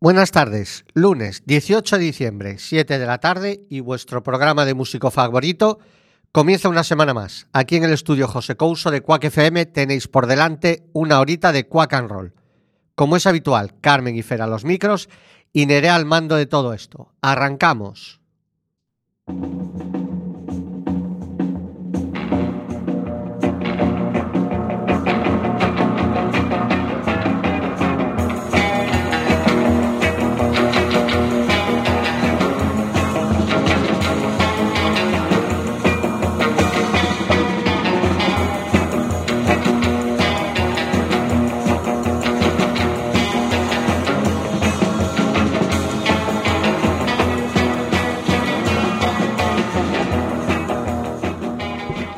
Buenas tardes, lunes 18 de diciembre, 7 de la tarde y vuestro programa de músico favorito comienza una semana más. Aquí en el estudio José Couso de Quack FM tenéis por delante una horita de Quack and Roll. Como es habitual, Carmen y Fer a los micros y Nerea al mando de todo esto. Arrancamos.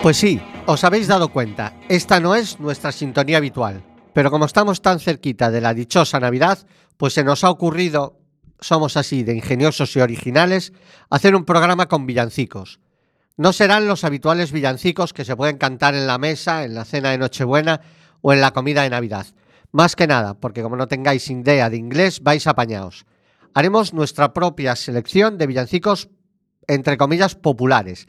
Pues sí, os habéis dado cuenta, esta no es nuestra sintonía habitual, pero como estamos tan cerquita de la dichosa Navidad, pues se nos ha ocurrido, somos así de ingeniosos y originales, hacer un programa con villancicos. No serán los habituales villancicos que se pueden cantar en la mesa, en la cena de Nochebuena o en la comida de Navidad. Más que nada, porque como no tengáis idea de inglés, vais apañaos. Haremos nuestra propia selección de villancicos, entre comillas, populares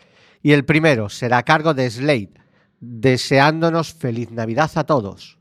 y el primero será a cargo de Slade, deseándonos feliz Navidad a todos.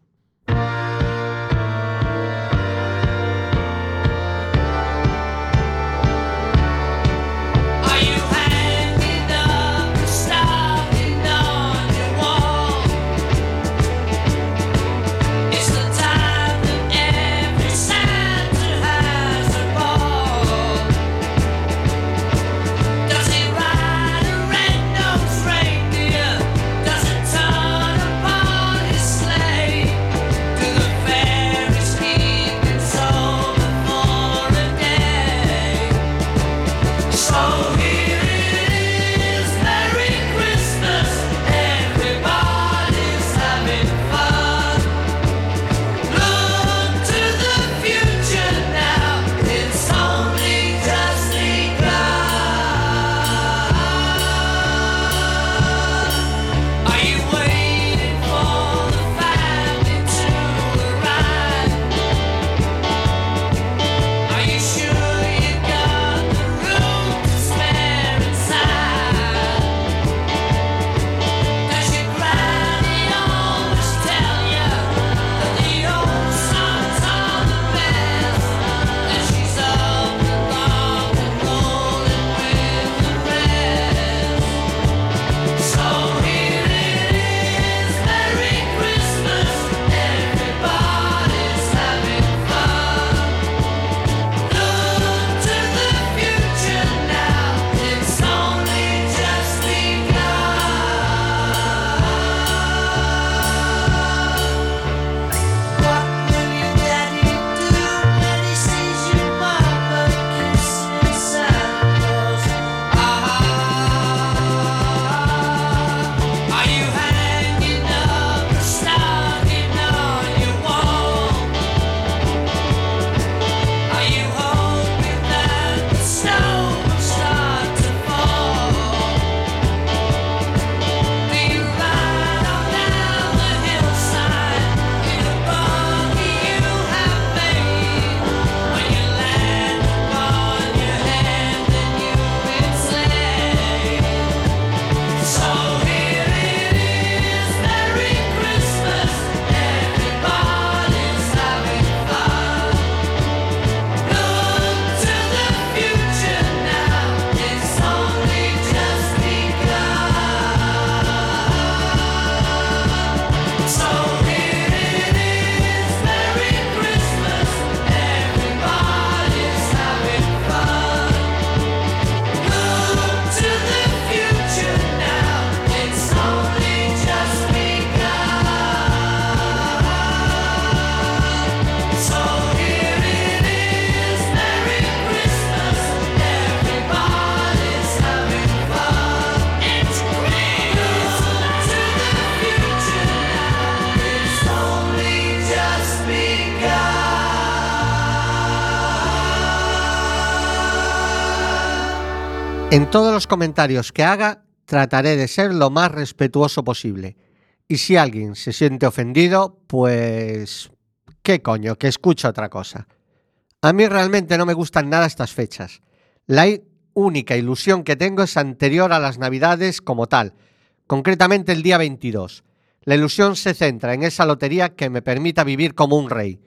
Todos los comentarios que haga trataré de ser lo más respetuoso posible. Y si alguien se siente ofendido, pues... ¿Qué coño? Que escucha otra cosa. A mí realmente no me gustan nada estas fechas. La única ilusión que tengo es anterior a las Navidades como tal, concretamente el día 22. La ilusión se centra en esa lotería que me permita vivir como un rey.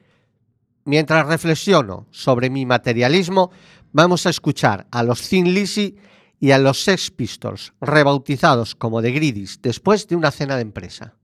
Mientras reflexiono sobre mi materialismo, vamos a escuchar a los Thin Lizzy y a los Sex Pistols, rebautizados como The Greedies, después de una cena de empresa.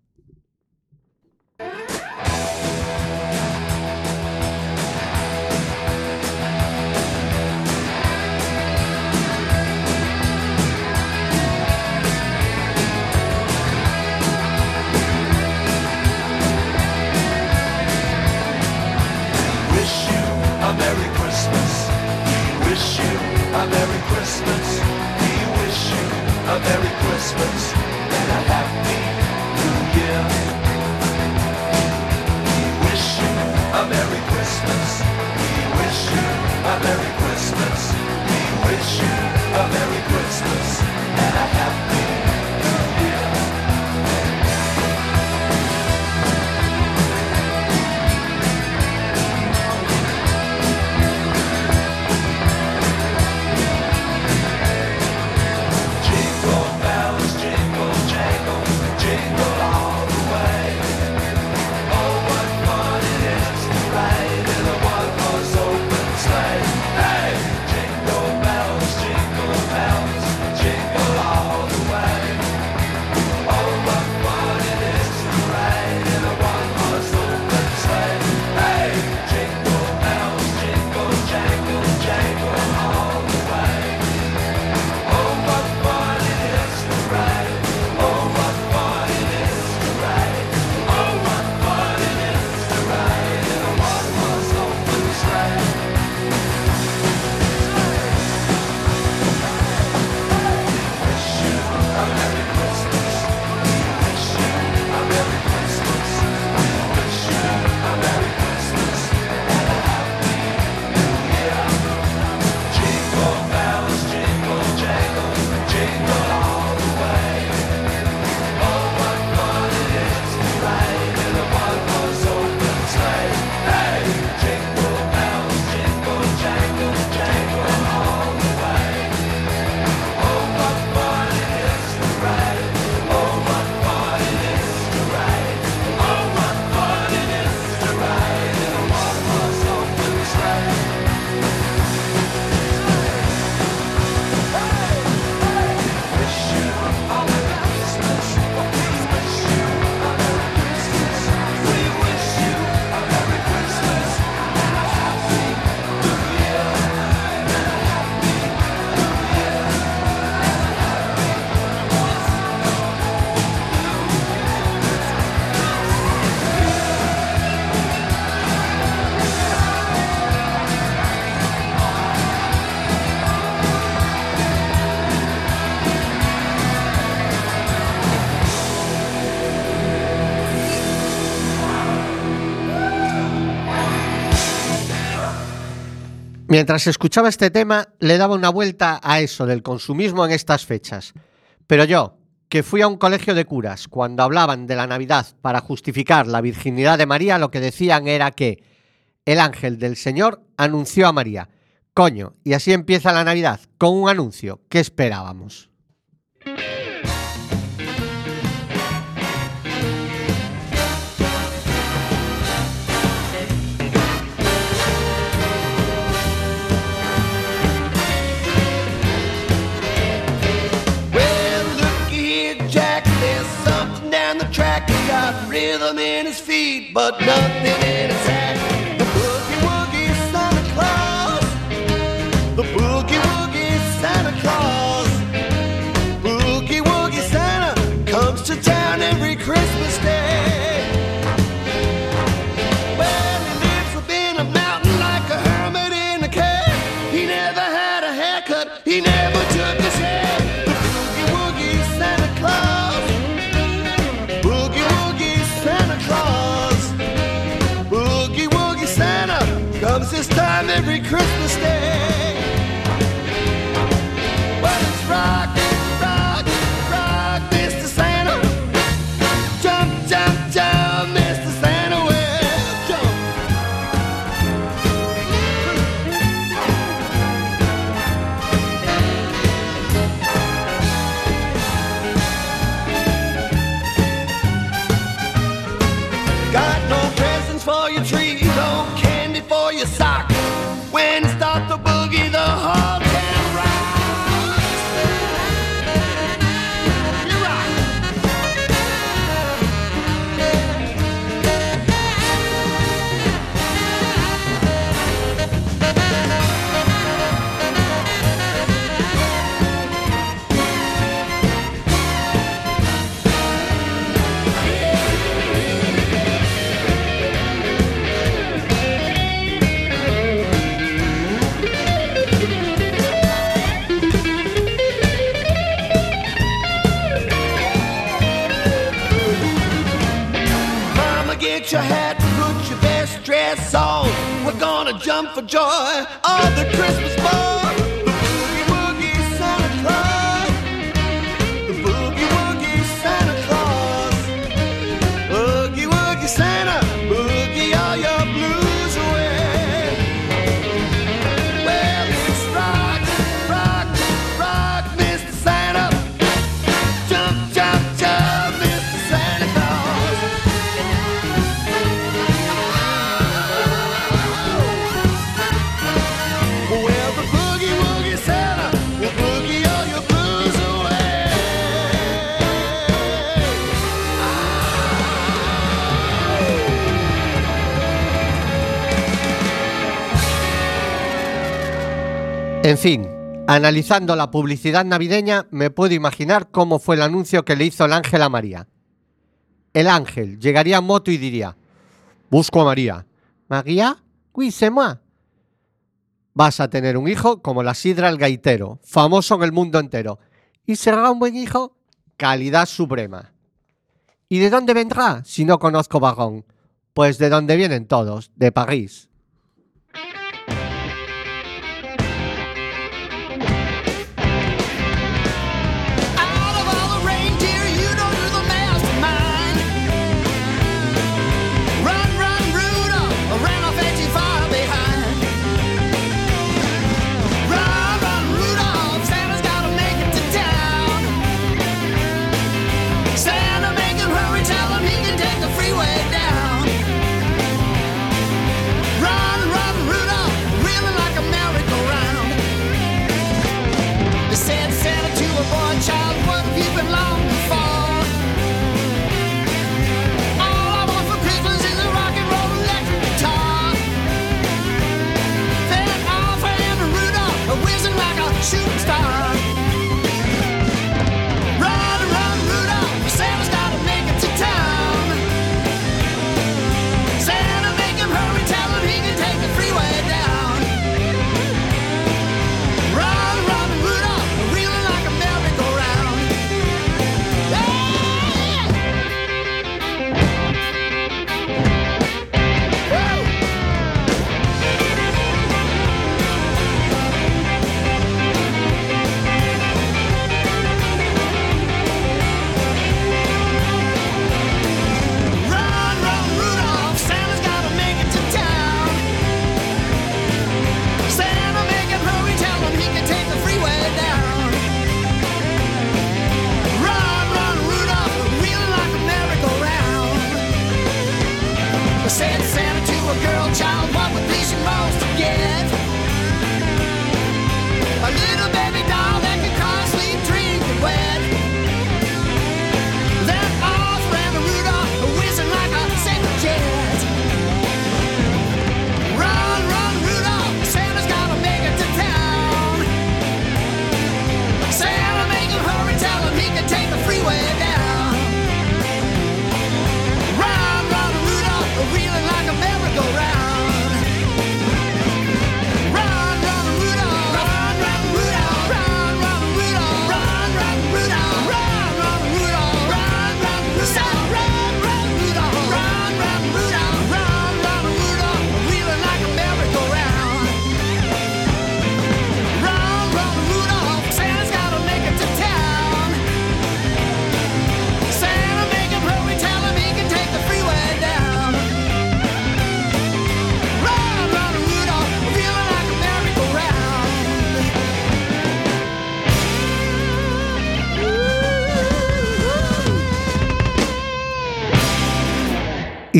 A Merry Christmas and a Happy Mientras escuchaba este tema, le daba una vuelta a eso del consumismo en estas fechas. Pero yo, que fui a un colegio de curas, cuando hablaban de la Navidad para justificar la virginidad de María, lo que decían era que el ángel del Señor anunció a María. Coño, y así empieza la Navidad, con un anuncio. ¿Qué esperábamos? Rhythm in his feet, but nothing in his hat. For joy. Of the En fin, analizando la publicidad navideña, me puedo imaginar cómo fue el anuncio que le hizo el ángel a María. El ángel llegaría en moto y diría: Busco a María. ¿María? Oui, c'est moi. Vas a tener un hijo como la sidra el gaitero, famoso en el mundo entero. ¿Y será un buen hijo? Calidad suprema. ¿Y de dónde vendrá si no conozco vagón? Pues de dónde vienen todos, de París.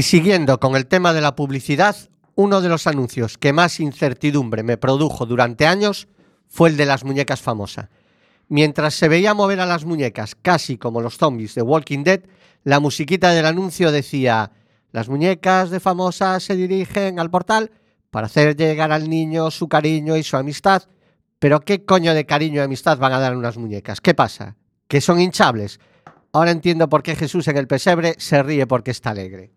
Siguiendo con el tema de la publicidad, uno de los anuncios que más incertidumbre me produjo durante años fue el de las muñecas famosa. Mientras se veía mover a las muñecas casi como los zombies de Walking Dead, la musiquita del anuncio decía Las muñecas de famosa se dirigen al portal para hacer llegar al niño su cariño y su amistad. Pero ¿qué coño de cariño y amistad van a dar unas muñecas? ¿Qué pasa? ¿Que son hinchables? Ahora entiendo por qué Jesús en el pesebre se ríe porque está alegre.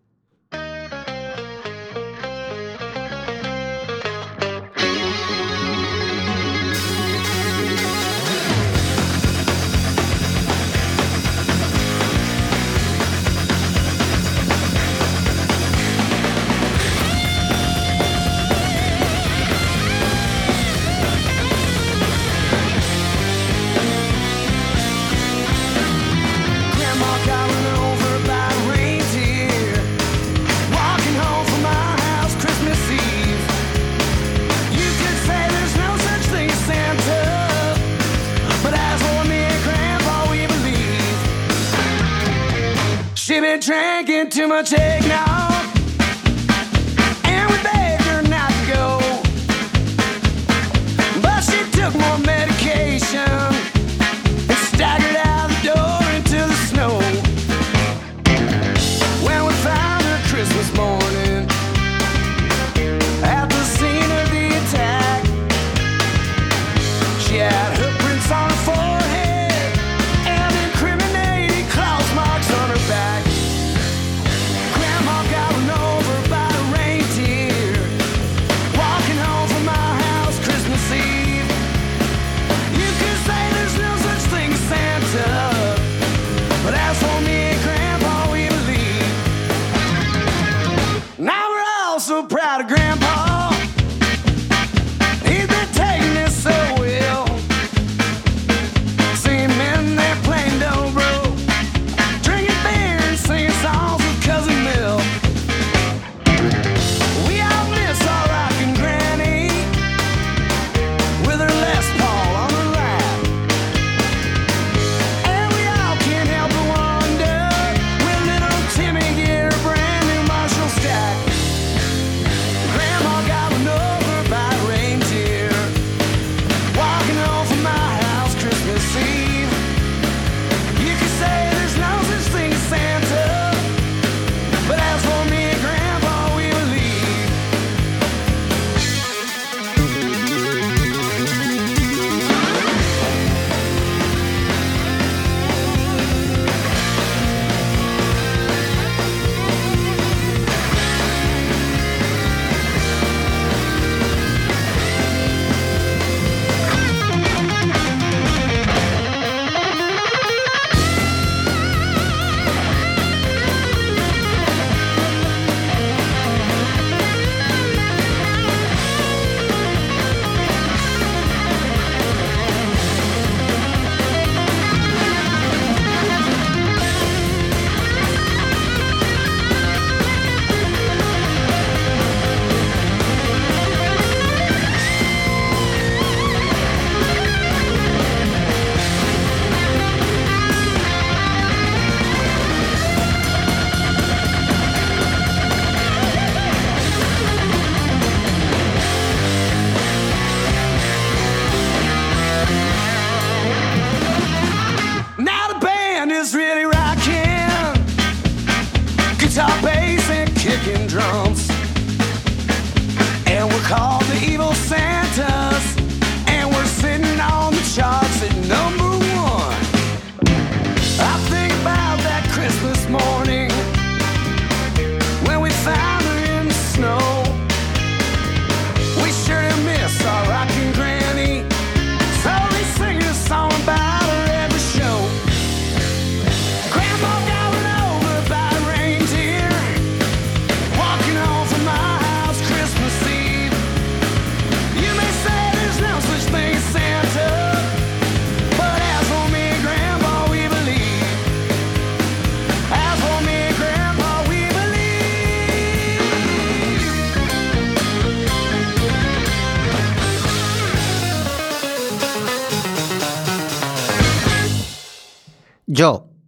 drinking too much eggnog.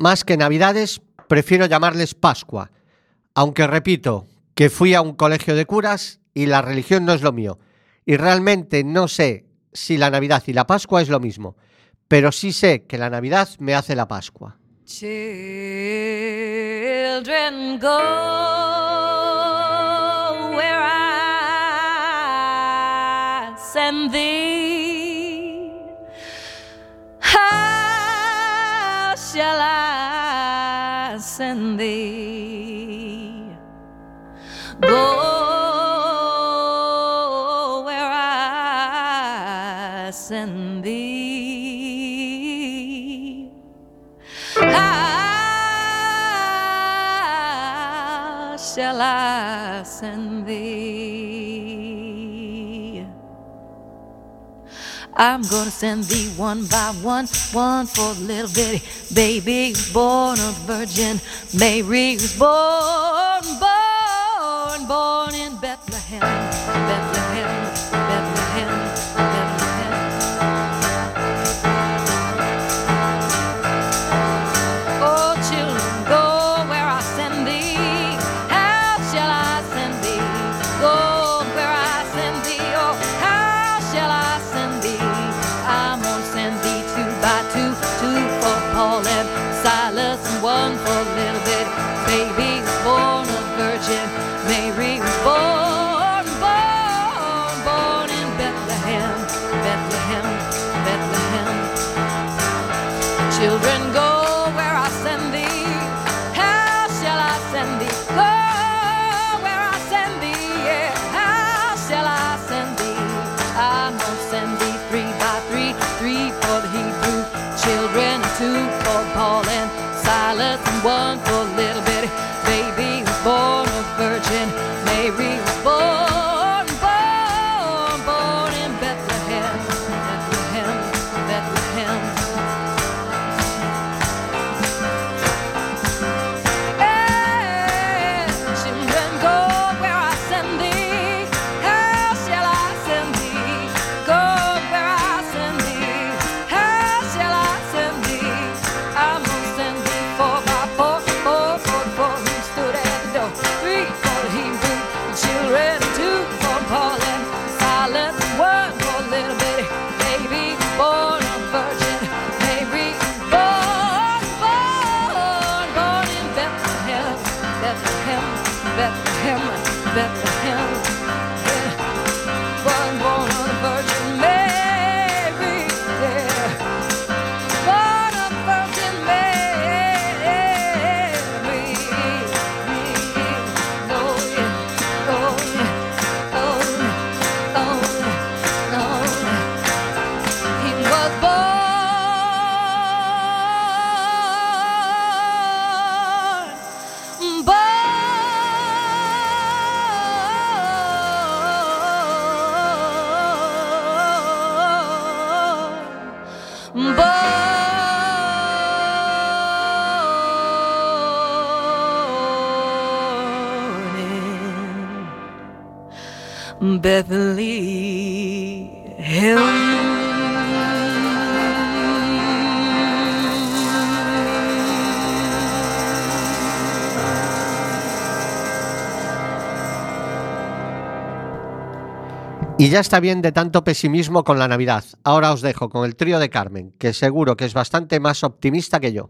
más que Navidades, prefiero llamarles Pascua, aunque repito que fui a un colegio de curas y la religión no es lo mío, y realmente no sé si la Navidad y la Pascua es lo mismo, pero sí sé que la Navidad me hace la Pascua. Children go where I send thee. How shall I? en thee. go. I'm gonna send thee one by one, one for the little bitty baby who's born a Virgin Mary was born, born, born in Bethlehem. Bethlehem. Y ya está bien de tanto pesimismo con la Navidad. Ahora os dejo con el trío de Carmen, que seguro que es bastante más optimista que yo.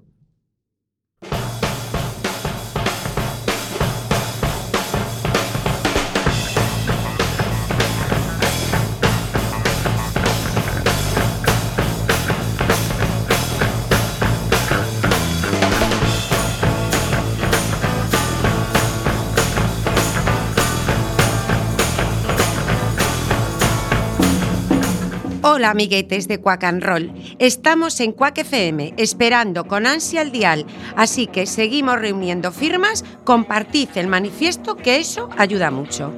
Amiguetes de Quack and. Estamos en Quack FM esperando con ansia el dial, así que seguimos reuniendo firmas, compartid el manifiesto que eso ayuda mucho.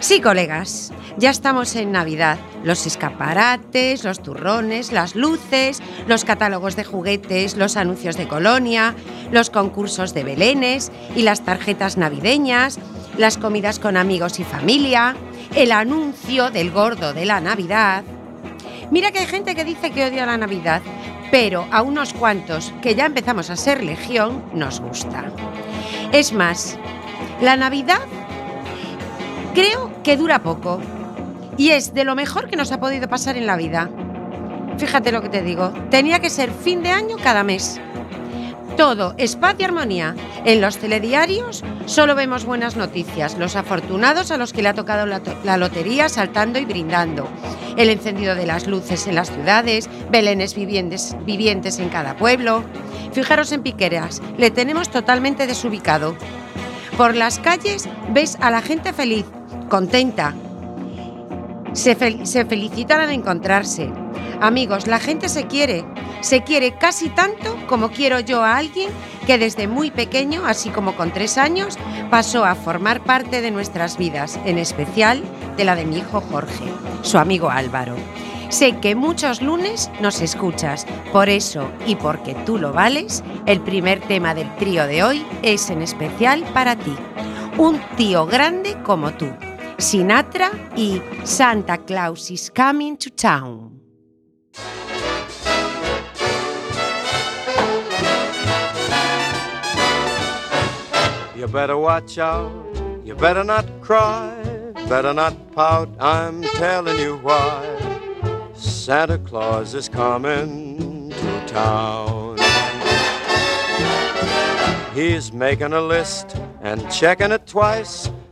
Sí, colegas, ya estamos en Navidad. Los escaparates, los turrones, las luces, los catálogos de juguetes, los anuncios de colonia, los concursos de belenes y las tarjetas navideñas, las comidas con amigos y familia, el anuncio del gordo de la Navidad. Mira que hay gente que dice que odia la Navidad, pero a unos cuantos que ya empezamos a ser legión nos gusta. Es más, la Navidad creo que dura poco y es de lo mejor que nos ha podido pasar en la vida. Fíjate lo que te digo, tenía que ser fin de año cada mes. Todo es paz y armonía. En los telediarios solo vemos buenas noticias, los afortunados a los que le ha tocado la, la lotería saltando y brindando, el encendido de las luces en las ciudades, belenes vivientes, vivientes en cada pueblo. Fijaros en Piqueras, le tenemos totalmente desubicado. Por las calles ves a la gente feliz, contenta. Se, fel- se felicitan al encontrarse. Amigos, la gente se quiere. Se quiere casi tanto como quiero yo a alguien que desde muy pequeño, así como con tres años, pasó a formar parte de nuestras vidas, en especial de la de mi hijo Jorge, su amigo Álvaro. Sé que muchos lunes nos escuchas, por eso y porque tú lo vales, el primer tema del trío de hoy es en especial para ti. Un tío grande como tú. Sinatra y Santa Claus is coming to town. You better watch out, you better not cry, better not pout, I'm telling you why. Santa Claus is coming to town. He's making a list and checking it twice,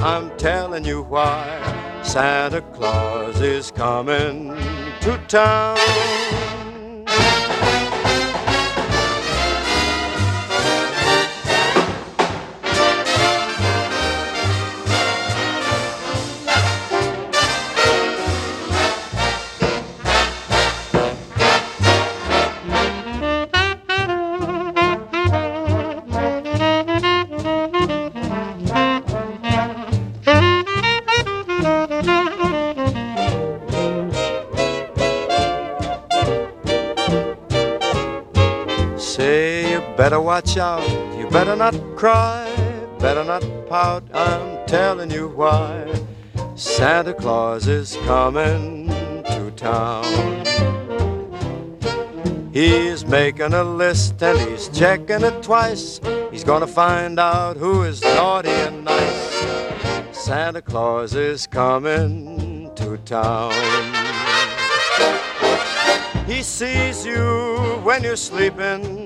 I'm telling you why. Santa Claus is coming to town. Watch out, you better not cry, better not pout, I'm telling you why. Santa Claus is coming to town. He's making a list and he's checking it twice. He's gonna find out who is naughty and nice. Santa Claus is coming to town. He sees you when you're sleeping.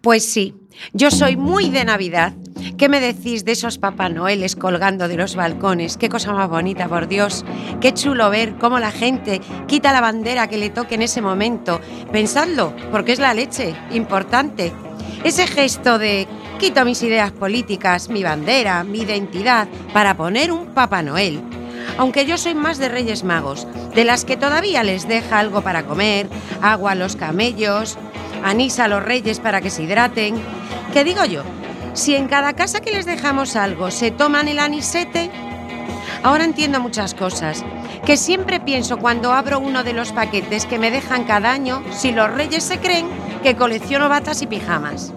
Pues sí, yo soy muy de Navidad. ¿Qué me decís de esos Papá Noeles colgando de los balcones? Qué cosa más bonita, por Dios. Qué chulo ver cómo la gente quita la bandera que le toque en ese momento. Pensadlo, porque es la leche, importante. Ese gesto de quito mis ideas políticas, mi bandera, mi identidad, para poner un Papá Noel. Aunque yo soy más de Reyes Magos, de las que todavía les deja algo para comer, agua a los camellos, anís a los reyes para que se hidraten. ¿Qué digo yo? Si en cada casa que les dejamos algo se toman el anisete, ahora entiendo muchas cosas. Que siempre pienso cuando abro uno de los paquetes que me dejan cada año si los reyes se creen que colecciono batas y pijamas.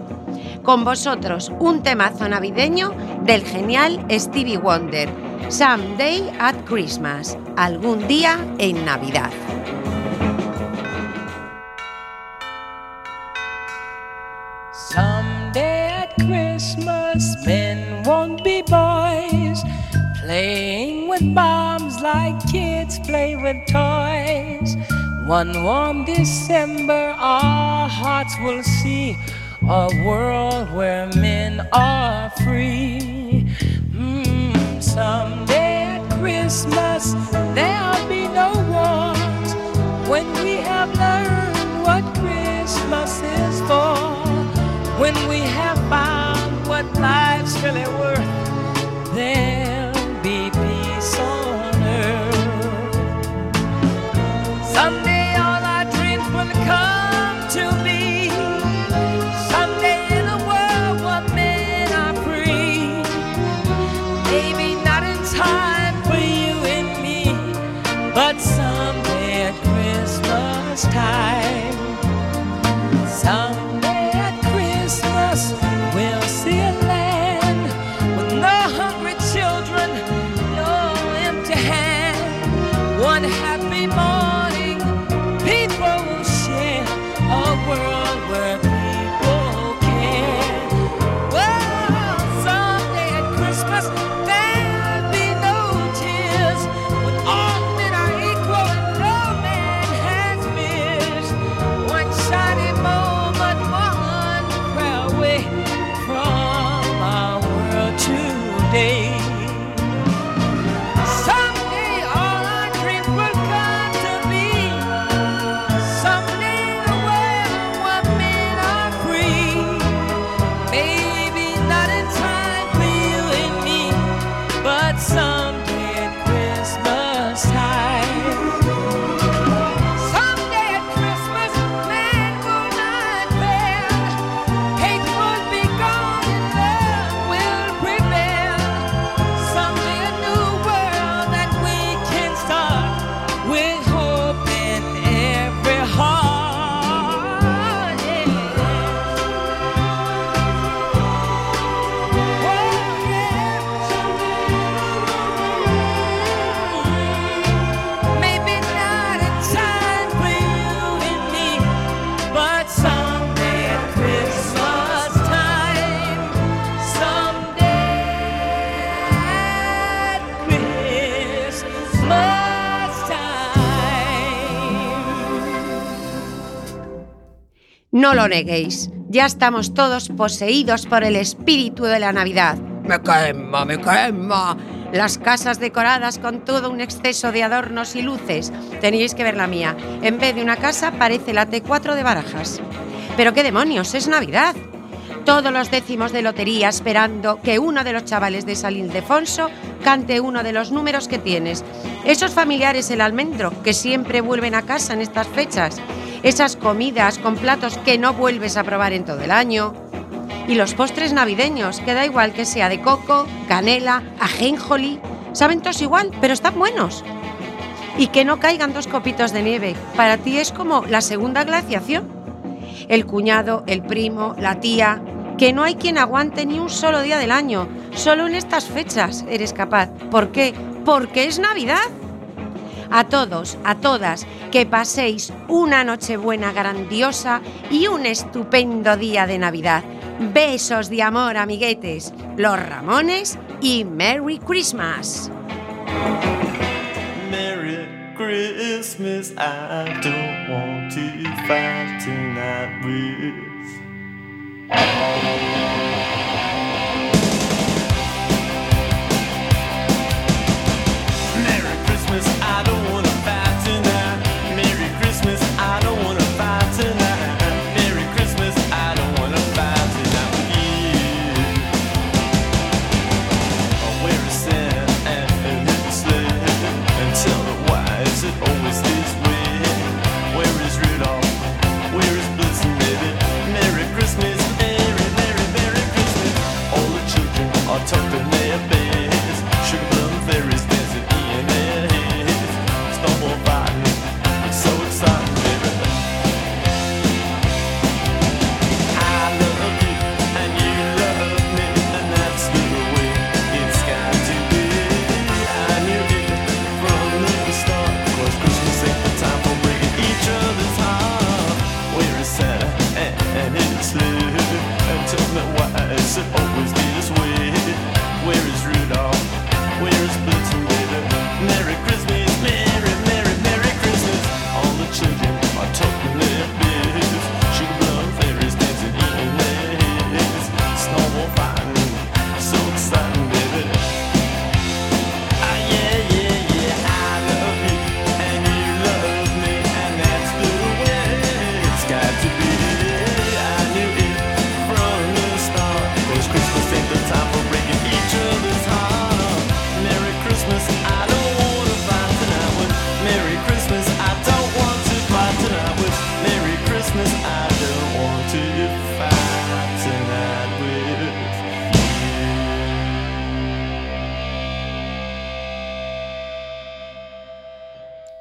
Con vosotros, un temazo navideño del genial Stevie Wonder. Someday at Christmas. Algún día en Navidad. Someday at Christmas, men won't be boys, playing with bombs like kids play with toys. One warm December, our hearts will see a world where men are free. Someday at Christmas, there'll be no wars. When we have No lo neguéis, ya estamos todos poseídos por el espíritu de la Navidad. Me quema, me quema. Las casas decoradas con todo un exceso de adornos y luces. Teníais que ver la mía. En vez de una casa parece la T4 de Barajas. Pero qué demonios, es Navidad. Todos los décimos de lotería esperando que uno de los chavales de San Ildefonso cante uno de los números que tienes. Esos familiares el almendro que siempre vuelven a casa en estas fechas. Esas comidas con platos que no vuelves a probar en todo el año. Y los postres navideños, que da igual que sea de coco, canela, ajenjoli. Saben todos igual, pero están buenos. Y que no caigan dos copitos de nieve. Para ti es como la segunda glaciación. El cuñado, el primo, la tía. Que no hay quien aguante ni un solo día del año. Solo en estas fechas eres capaz. ¿Por qué? Porque es Navidad. A todos, a todas, que paséis una Nochebuena grandiosa y un estupendo día de Navidad. Besos de amor, amiguetes, los Ramones y Merry Christmas. Merry Christmas, I don't want to fight tonight. Merry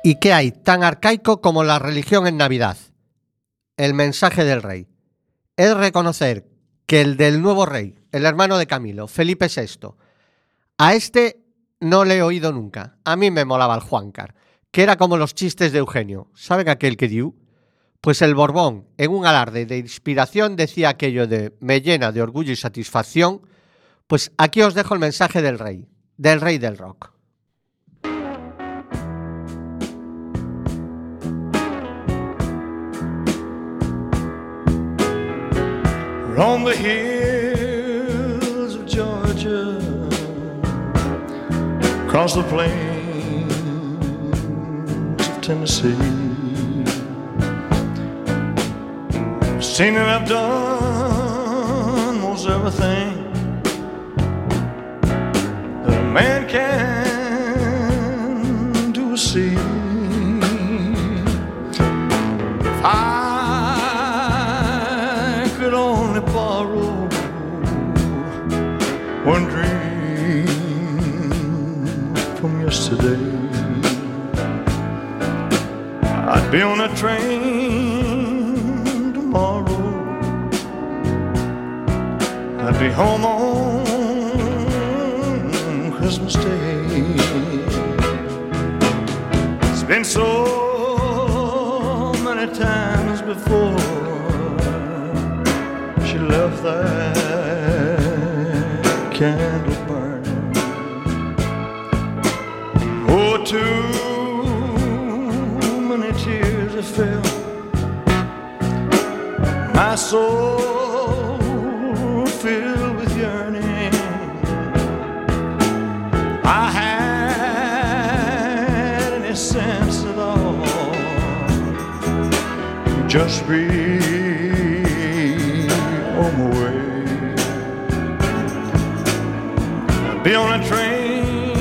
¿Y qué hay tan arcaico como la religión en Navidad? El mensaje del rey. Es reconocer que el del nuevo rey, el hermano de Camilo, Felipe VI, a este no le he oído nunca. A mí me molaba el Juancar, que era como los chistes de Eugenio. ¿Saben aquel que dio? Pues el Borbón, en un alarde de inspiración, decía aquello de me llena de orgullo y satisfacción. Pues aquí os dejo el mensaje del rey, del rey del rock. On the hills of Georgia, across the plains of Tennessee. Seen that I've done most everything that a man can yesterday, I'd be on a train tomorrow. I'd be home on Christmas Day. It's been so many times before she left that candle soul filled with yearning. I had any sense at all. Just be on my way. Be on a train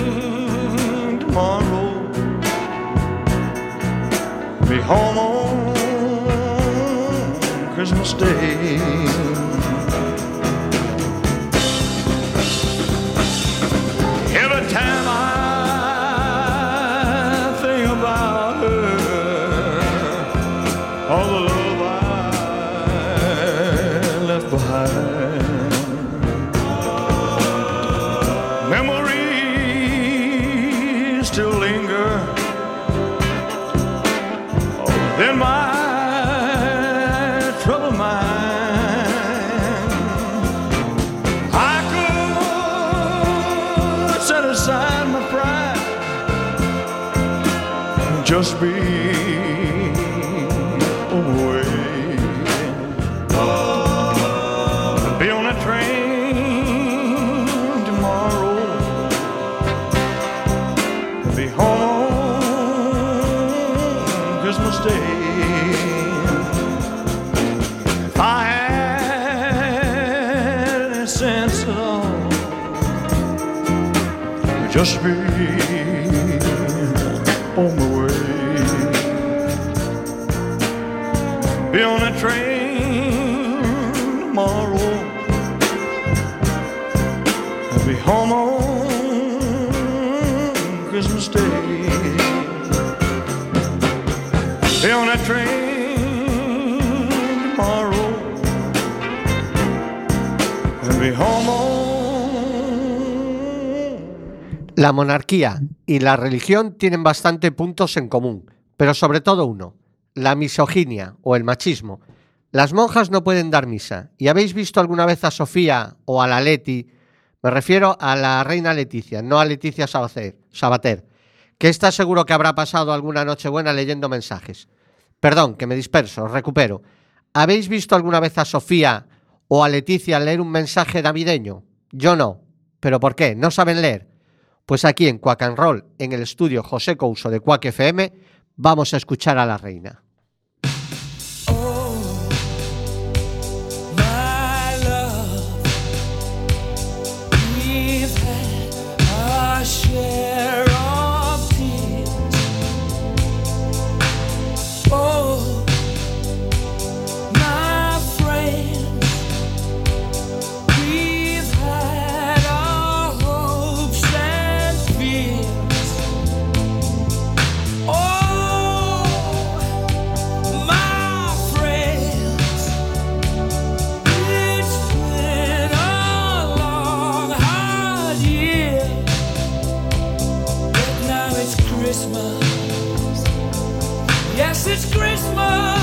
tomorrow. Be home Christmas Day. Just be. Be on a train tomorrow. Be home Christmas Day. If I had any sense at all, just be La monarquía y la religión tienen bastante puntos en común, pero sobre todo uno, la misoginia o el machismo. Las monjas no pueden dar misa. ¿Y habéis visto alguna vez a Sofía o a la Leti? Me refiero a la reina Leticia, no a Leticia Sabater, que está seguro que habrá pasado alguna noche buena leyendo mensajes. Perdón, que me disperso, recupero. ¿Habéis visto alguna vez a Sofía o a Leticia leer un mensaje navideño? Yo no. ¿Pero por qué? ¿No saben leer? Pues aquí en Quack Roll, en el estudio José Couso de Quack FM, vamos a escuchar a la reina. It's Christmas.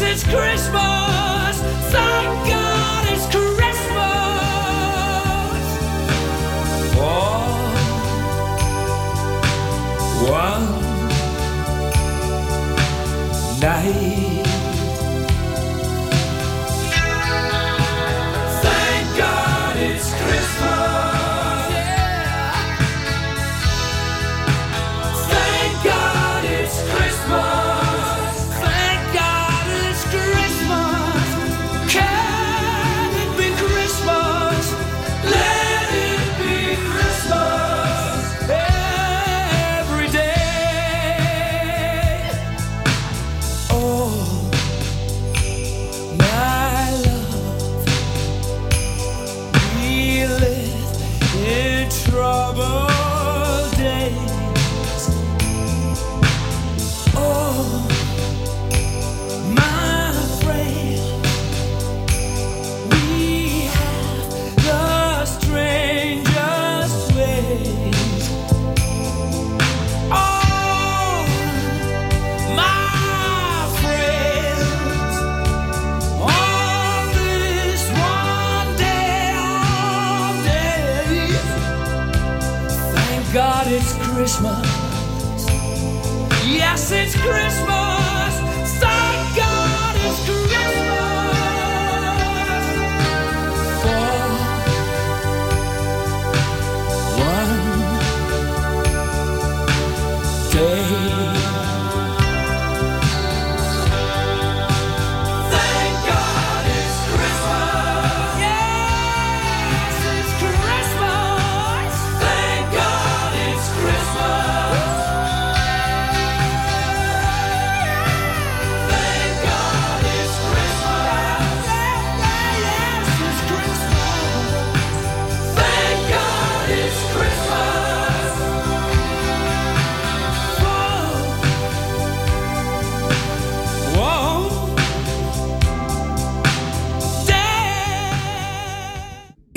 Yes, it's Christmas.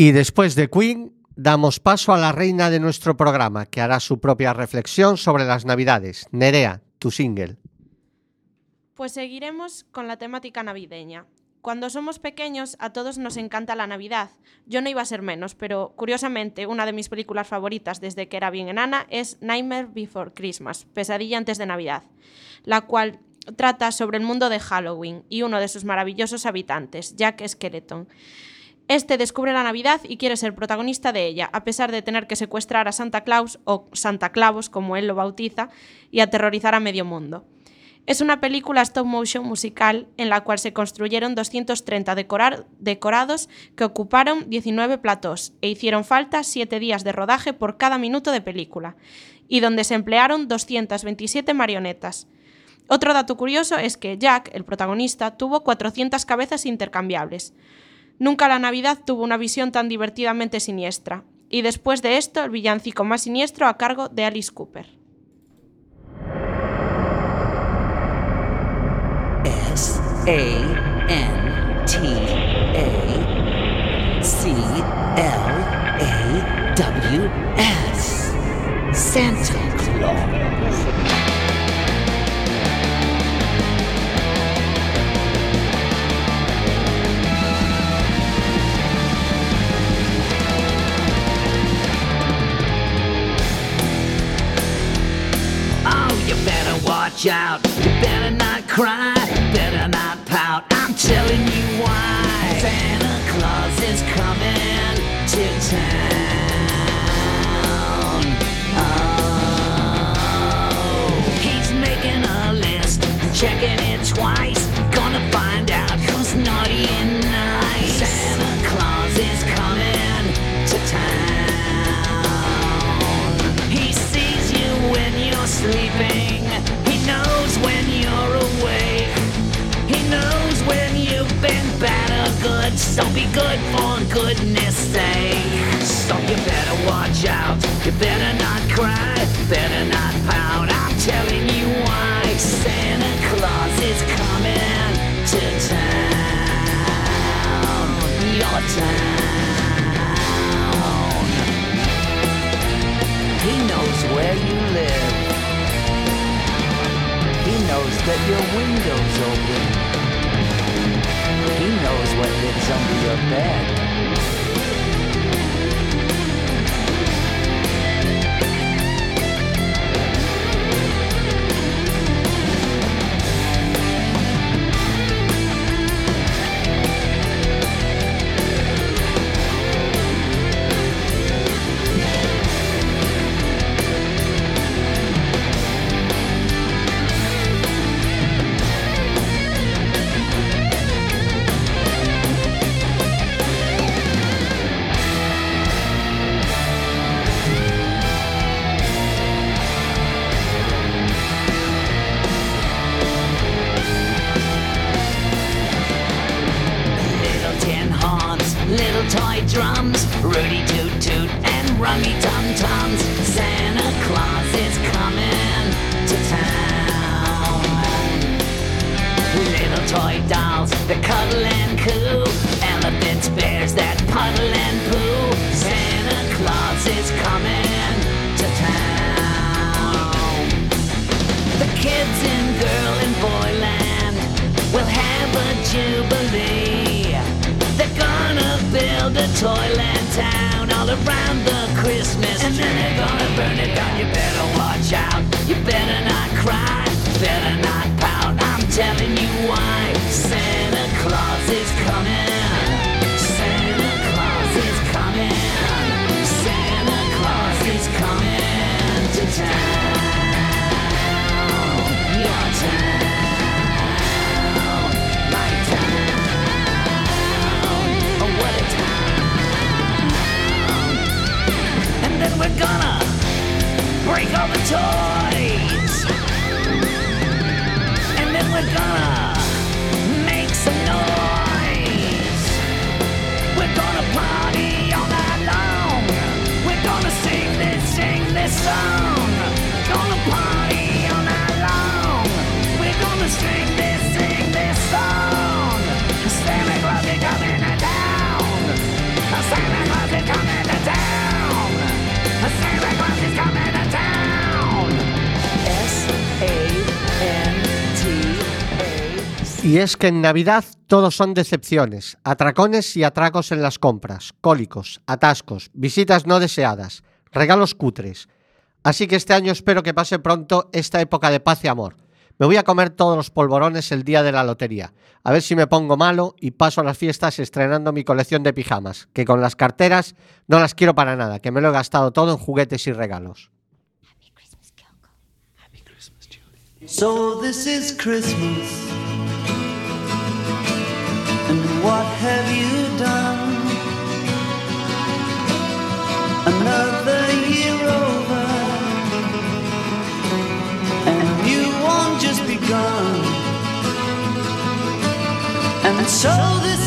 Y después de Queen, damos paso a la reina de nuestro programa, que hará su propia reflexión sobre las Navidades. Nerea, tu single. Pues seguiremos con la temática navideña. Cuando somos pequeños a todos nos encanta la Navidad. Yo no iba a ser menos, pero curiosamente una de mis películas favoritas desde que era bien enana es Nightmare Before Christmas, Pesadilla antes de Navidad, la cual trata sobre el mundo de Halloween y uno de sus maravillosos habitantes, Jack Skeleton. Este descubre la Navidad y quiere ser protagonista de ella, a pesar de tener que secuestrar a Santa Claus, o Santa Clavos, como él lo bautiza, y aterrorizar a medio mundo. Es una película stop motion musical en la cual se construyeron 230 decorar- decorados que ocuparon 19 platós e hicieron falta 7 días de rodaje por cada minuto de película, y donde se emplearon 227 marionetas. Otro dato curioso es que Jack, el protagonista, tuvo 400 cabezas intercambiables. Nunca la Navidad tuvo una visión tan divertidamente siniestra, y después de esto el villancico más siniestro a cargo de Alice Cooper. S A N T A C L A W S. Santa Claus. Watch out. You better not cry. Better not pout. I'm telling you why. Santa Claus is coming to town. Oh, he's making a list, checking it twice. Gonna find out who's naughty and nice. Santa Claus is coming to town. He sees you when you're sleeping. So be good for goodness sake. So you better watch out. You better not cry. Better not pout. I'm telling you why. Santa Claus is coming to town. Your town. He knows where you live. He knows that your window's open. He knows what lives under your bed. Build a toyland town all around the Christmas and then they're gonna burn it down. You better watch out. You better not cry. Better not pout. I'm telling you why. Santa Claus is coming. Santa Claus is coming. Santa Claus is coming to town. Your town. Gonna break all the toys. And then we're gonna make some noise. We're gonna party all night long. We're gonna sing this, sing this song. Gonna party all night long. We're gonna sing this, sing this song. Santa Claus is coming to town. Santa Claus is coming to town. Y es que en Navidad todos son decepciones, atracones y atracos en las compras, cólicos, atascos, visitas no deseadas, regalos cutres. Así que este año espero que pase pronto esta época de paz y amor. Me voy a comer todos los polvorones el día de la lotería, a ver si me pongo malo y paso las fiestas estrenando mi colección de pijamas, que con las carteras no las quiero para nada, que me lo he gastado todo en juguetes y regalos. So this is Christmas. And what have you done? Another year over. And you won't just begun. And so this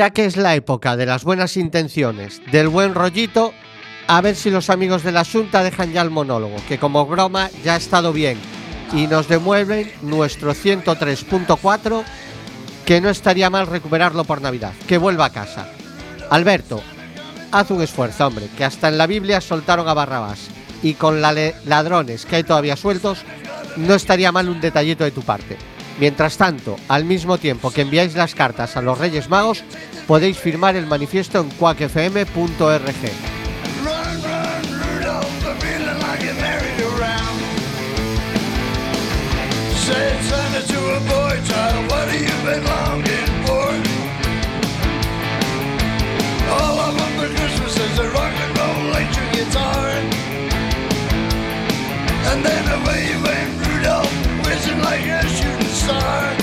ya que es la época de las buenas intenciones, del buen rollito, a ver si los amigos de la Junta dejan ya el monólogo, que como broma ya ha estado bien, y nos demueven nuestro 103.4, que no estaría mal recuperarlo por Navidad, que vuelva a casa. Alberto, haz un esfuerzo, hombre, que hasta en la Biblia soltaron a Barrabás, y con la ladrones que hay todavía sueltos, no estaría mal un detallito de tu parte. Mientras tanto, al mismo tiempo que enviáis las cartas a los Reyes Magos, podéis firmar el manifiesto en cuacfm.org. side.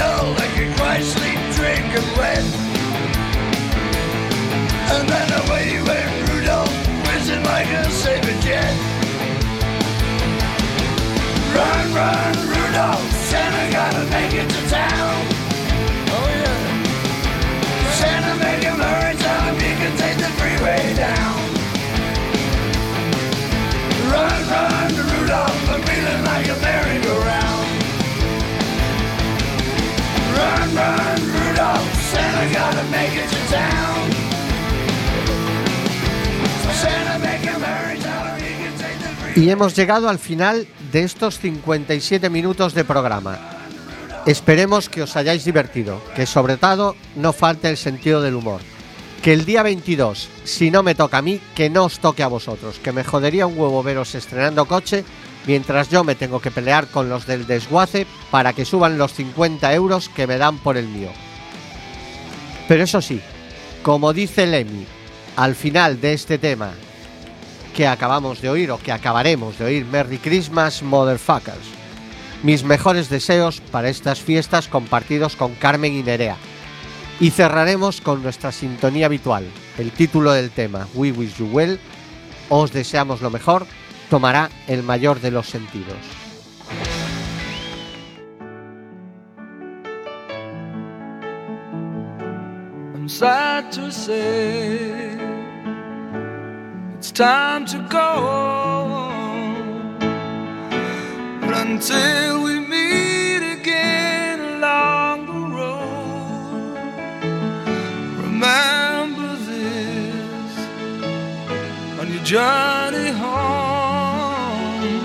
Doll that can cry, sleep, drink, and wet. And then away you went Rudolph, whizzing like a saber jet. Run, run, Rudolph, Santa gotta make it to town. Oh yeah. Santa make him hurry, tell him he can take the freeway down. Run, run, Rudolph, I'm feeling like a merry-go-round. Y hemos llegado al final de estos 57 minutos de programa. Esperemos que os hayáis divertido, que sobre todo no falte el sentido del humor. Que el día 22, si no me toca a mí, que no os toque a vosotros, que me jodería un huevo veros estrenando coche mientras yo me tengo que pelear con los del desguace para que suban los 50 euros que me dan por el mío. Pero eso sí, como dice Lemmy, al final de este tema que acabamos de oír o que acabaremos de oír, Merry Christmas, Motherfuckers. Mis mejores deseos para estas fiestas compartidos con Carmen y Nerea. Y cerraremos con nuestra sintonía habitual. El título del tema, We Wish You Well, Os deseamos lo mejor, tomará el mayor de los sentidos. I'm sad to say it's time to go. But until we meet again along the road, remember this on your journey